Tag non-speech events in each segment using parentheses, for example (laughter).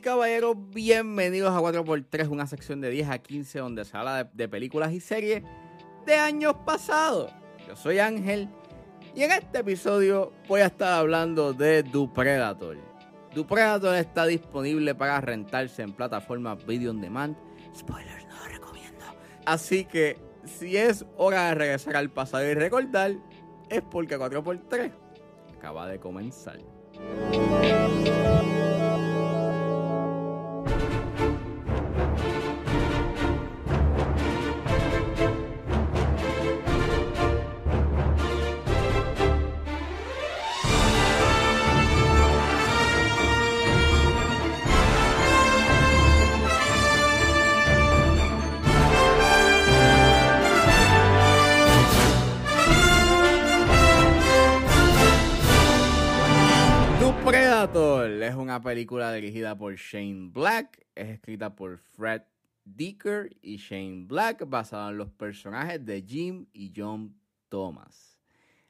caballeros, bienvenidos a 4x3, una sección de 10 a 15 donde se habla de, de películas y series de años pasados. Yo soy Ángel y en este episodio voy a estar hablando de Du Predator. Du Predator está disponible para rentarse en plataformas video on demand. Spoilers, no lo recomiendo. Así que si es hora de regresar al pasado y recordar, es porque 4x3 acaba de comenzar. Es una película dirigida por Shane Black, es escrita por Fred Dicker y Shane Black, basada en los personajes de Jim y John Thomas.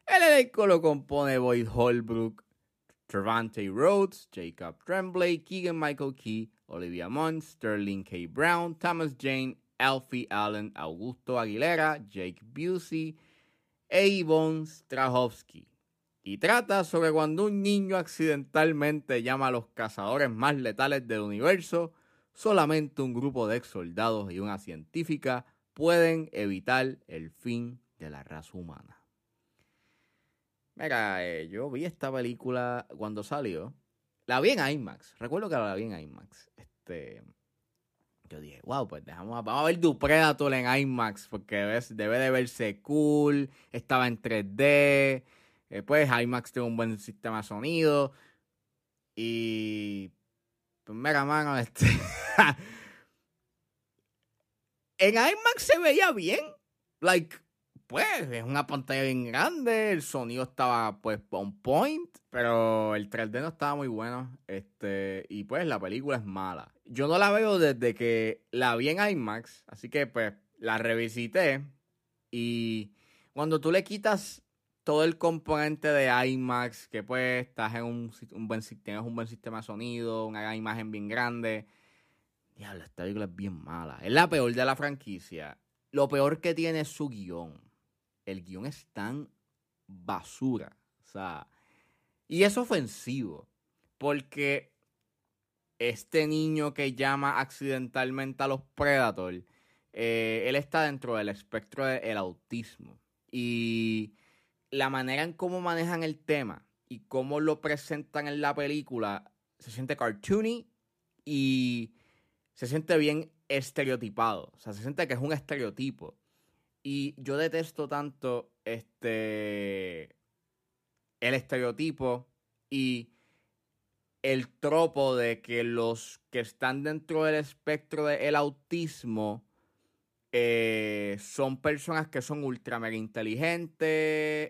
El elenco lo compone Boyd Holbrook, Trevante Rhodes, Jacob Tremblay, Keegan Michael Key, Olivia Munn, Sterling K. Brown, Thomas Jane, Alfie Allen, Augusto Aguilera, Jake Busey e Yvonne Strahovski y trata sobre cuando un niño accidentalmente llama a los cazadores más letales del universo, solamente un grupo de ex soldados y una científica pueden evitar el fin de la raza humana. Mira, eh, yo vi esta película cuando salió. La vi en IMAX. Recuerdo que la vi en IMAX. Este, yo dije, wow, pues dejamos, vamos a ver Du Predator en IMAX porque debe de verse cool. Estaba en 3D. Eh, pues IMAX tiene un buen sistema de sonido. Y. Pues mira, mano, (laughs) este. en IMAX se veía bien. Like, pues, es una pantalla bien grande. El sonido estaba, pues, on point. Pero el 3D no estaba muy bueno. Este. Y pues la película es mala. Yo no la veo desde que la vi en IMAX. Así que, pues, la revisité. Y cuando tú le quitas todo el componente de IMAX, que pues estás en un, un buen si- tienes un buen sistema de sonido, una imagen bien grande. Diablo, esta película es bien mala. Es la peor de la franquicia. Lo peor que tiene es su guion. El guion es tan basura. O sea, y es ofensivo. Porque este niño que llama accidentalmente a los Predator, eh, él está dentro del espectro del autismo. Y la manera en cómo manejan el tema y cómo lo presentan en la película se siente cartoony y se siente bien estereotipado. O sea, se siente que es un estereotipo. Y yo detesto tanto este el estereotipo y el tropo de que los que están dentro del espectro del autismo eh, son personas que son ultra mega inteligentes.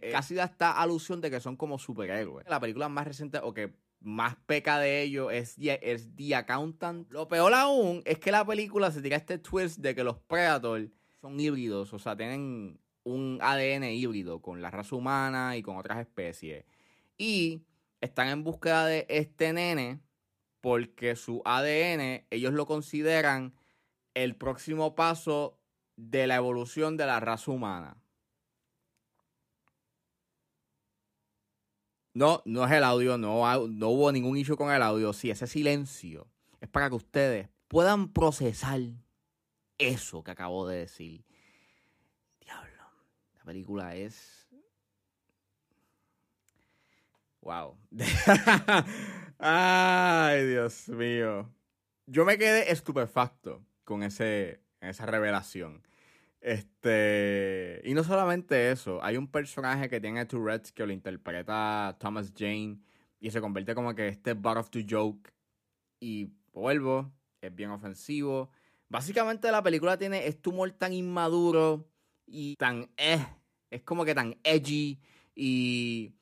eh, casi da esta alusión de que son como superhéroes. La película más reciente o que más peca de ello es, es The Accountant. Lo peor aún es que la película se tira este twist de que los Predator son híbridos, o sea, tienen un ADN híbrido con la raza humana y con otras especies. Y están en búsqueda de este nene porque su ADN ellos lo consideran el próximo paso de la evolución de la raza humana. No, no es el audio, no, no hubo ningún issue con el audio. Sí, ese silencio es para que ustedes puedan procesar eso que acabo de decir. Diablo, la película es... Wow. (laughs) Ay, Dios mío. Yo me quedé estupefacto con ese, esa revelación. Este. Y no solamente eso, hay un personaje que tiene Tourette's que lo interpreta Thomas Jane y se convierte como que este butt of the joke. Y vuelvo, es bien ofensivo. Básicamente la película tiene este humor tan inmaduro y tan eh. Es como que tan edgy y.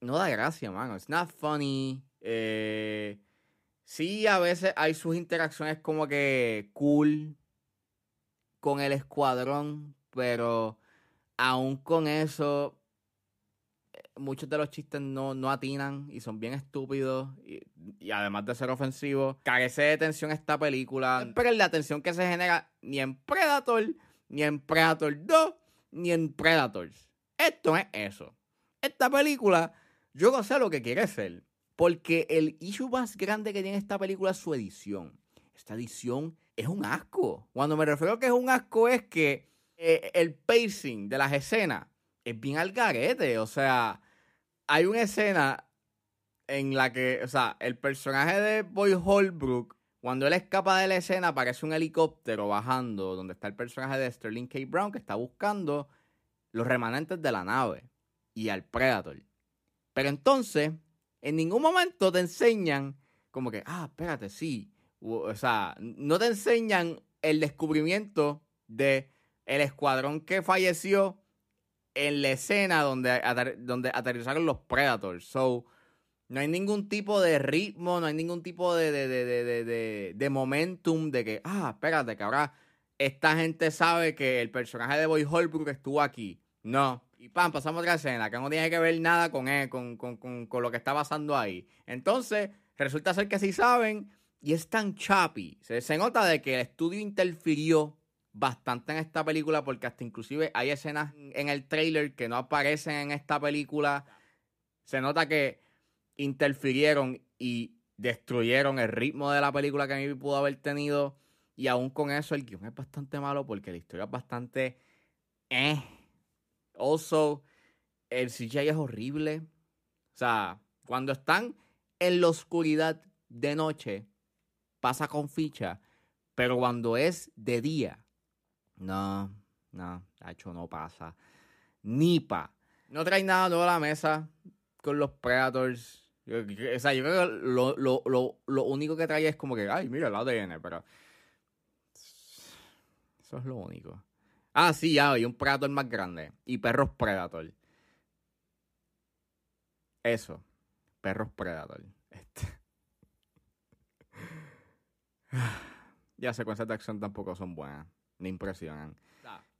No da gracia, mano. It's not funny. Eh, sí, a veces hay sus interacciones como que cool con el escuadrón, pero aún con eso, muchos de los chistes no, no atinan y son bien estúpidos y, además de ser ofensivos, carece de tensión esta película. Pero la tensión que se genera ni en Predator, ni en Predator 2, ni en Predators. Esto es eso. Esta película, yo no sé lo que quiere ser. Porque el issue más grande que tiene esta película es su edición. Esta edición es un asco. Cuando me refiero a que es un asco es que eh, el pacing de las escenas es bien al garete. O sea, hay una escena en la que, o sea, el personaje de Boy Holbrook, cuando él escapa de la escena, aparece un helicóptero bajando, donde está el personaje de Sterling K. Brown, que está buscando los remanentes de la nave y al Predator. Pero entonces, en ningún momento te enseñan como que, ah, espérate, sí. O sea, no te enseñan el descubrimiento de el escuadrón que falleció en la escena donde, donde aterrizaron los Predators. So, no hay ningún tipo de ritmo, no hay ningún tipo de, de, de, momentum de que, ah, espérate, que ahora esta gente sabe que el personaje de Boy Holbrook estuvo aquí. No. Y pam, pasamos a otra escena que no tiene que ver nada con, él, con, con, con, con, lo que está pasando ahí. Entonces, resulta ser que sí saben y es tan chappy. Se, se nota de que el estudio interfirió bastante en esta película porque hasta inclusive hay escenas en el trailer que no aparecen en esta película. Se nota que interfirieron y destruyeron el ritmo de la película que a mí pudo haber tenido. Y aún con eso el guion es bastante malo porque la historia es bastante... Eh. Also, el CGI es horrible. O sea, cuando están en la oscuridad de noche, pasa con ficha. Pero cuando es de día, no, no, hecho no pasa. Ni pa. No trae nada nuevo a la mesa con los Predators. o sea, yo creo que lo, lo, lo, lo, único que trae es como que, ay, mira el ADN, pero. Eso es lo único. Ah, sí, ya, hay un Predator más grande. Y perros Predator. Eso. Perros Predator. Este. (sighs) ya secuencias de acción tampoco son buenas me impresionan.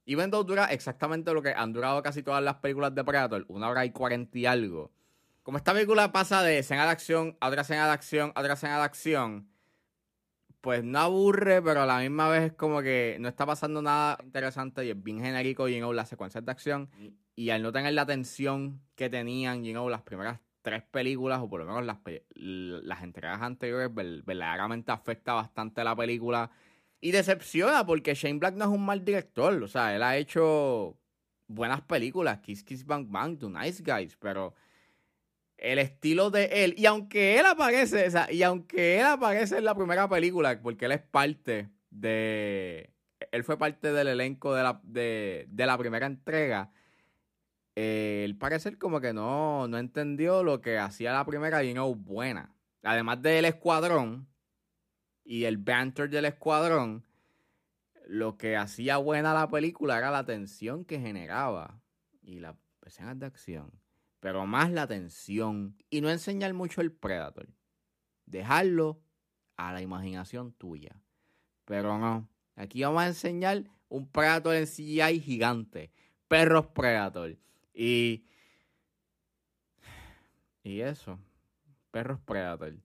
Even though dura exactamente lo que han durado casi todas las películas de Predator, una hora y cuarenta y algo. Como esta película pasa de escena de acción a otra escena de acción a otra escena de acción, pues no aburre, pero a la misma vez es como que no está pasando nada interesante y es bien genérico, you know, las secuencias de acción. Y al no tener la tensión que tenían, you know, las primeras tres películas, o por lo menos las, las entregas anteriores, verdaderamente afecta bastante la película y decepciona porque Shane Black no es un mal director. O sea, él ha hecho buenas películas, Kiss Kiss Bang Bang, The Nice Guys, pero el estilo de él, y aunque él aparece, y aunque él aparece en la primera película, porque él es parte de, él fue parte del elenco de la, de, la primera entrega, eh, él parece como que no, no entendió lo que hacía la primera y no buena. Además del escuadrón, y el banter del escuadrón, lo que hacía buena la película era la tensión que generaba y las escenas de acción, pero más la tensión y no enseñar mucho el Predator. Dejarlo a la imaginación tuya. Pero no, aquí vamos a enseñar un Predator en CGI gigante, perros Predator y y eso, perros Predator.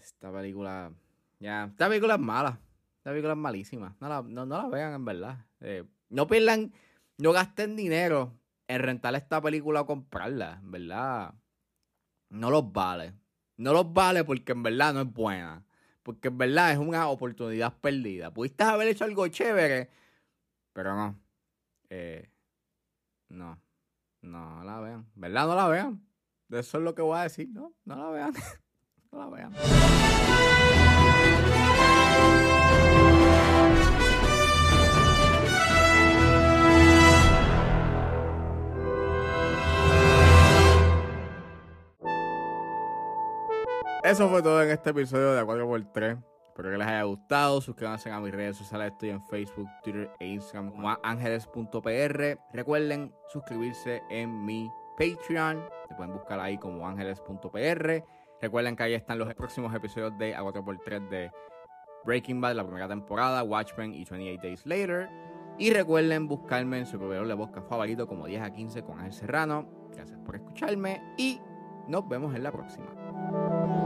Esta película ya, esta película es mala. Esta película es malísima. No la, no, la vean, en verdad. Eh, no pierdan, no gasten dinero en rentar esta película o comprarla. En verdad, no los vale. No los vale porque en verdad no es buena. Porque en verdad es una oportunidad perdida. Pudiste haber hecho algo chévere, pero no. Eh, no. No la vean. ¿Verdad? No la vean. Eso es lo que voy a decir. No, no la vean. (laughs) no la vean. Eso fue todo en este episodio de A4x3. Espero que les haya gustado. Suscríbanse a mis redes sociales. Estoy en Facebook, Twitter e Instagram como ángeles.pr. Recuerden suscribirse en mi Patreon. Se pueden buscar ahí como ángeles.pr. Recuerden que ahí están los próximos episodios de A4x3 de Breaking Bad, la primera temporada, Watchmen y 28 Days Later. Y recuerden buscarme en su proveedor de podcast favorito como 10 a 15 con Ángel Serrano. Gracias por escucharme y nos vemos en la próxima.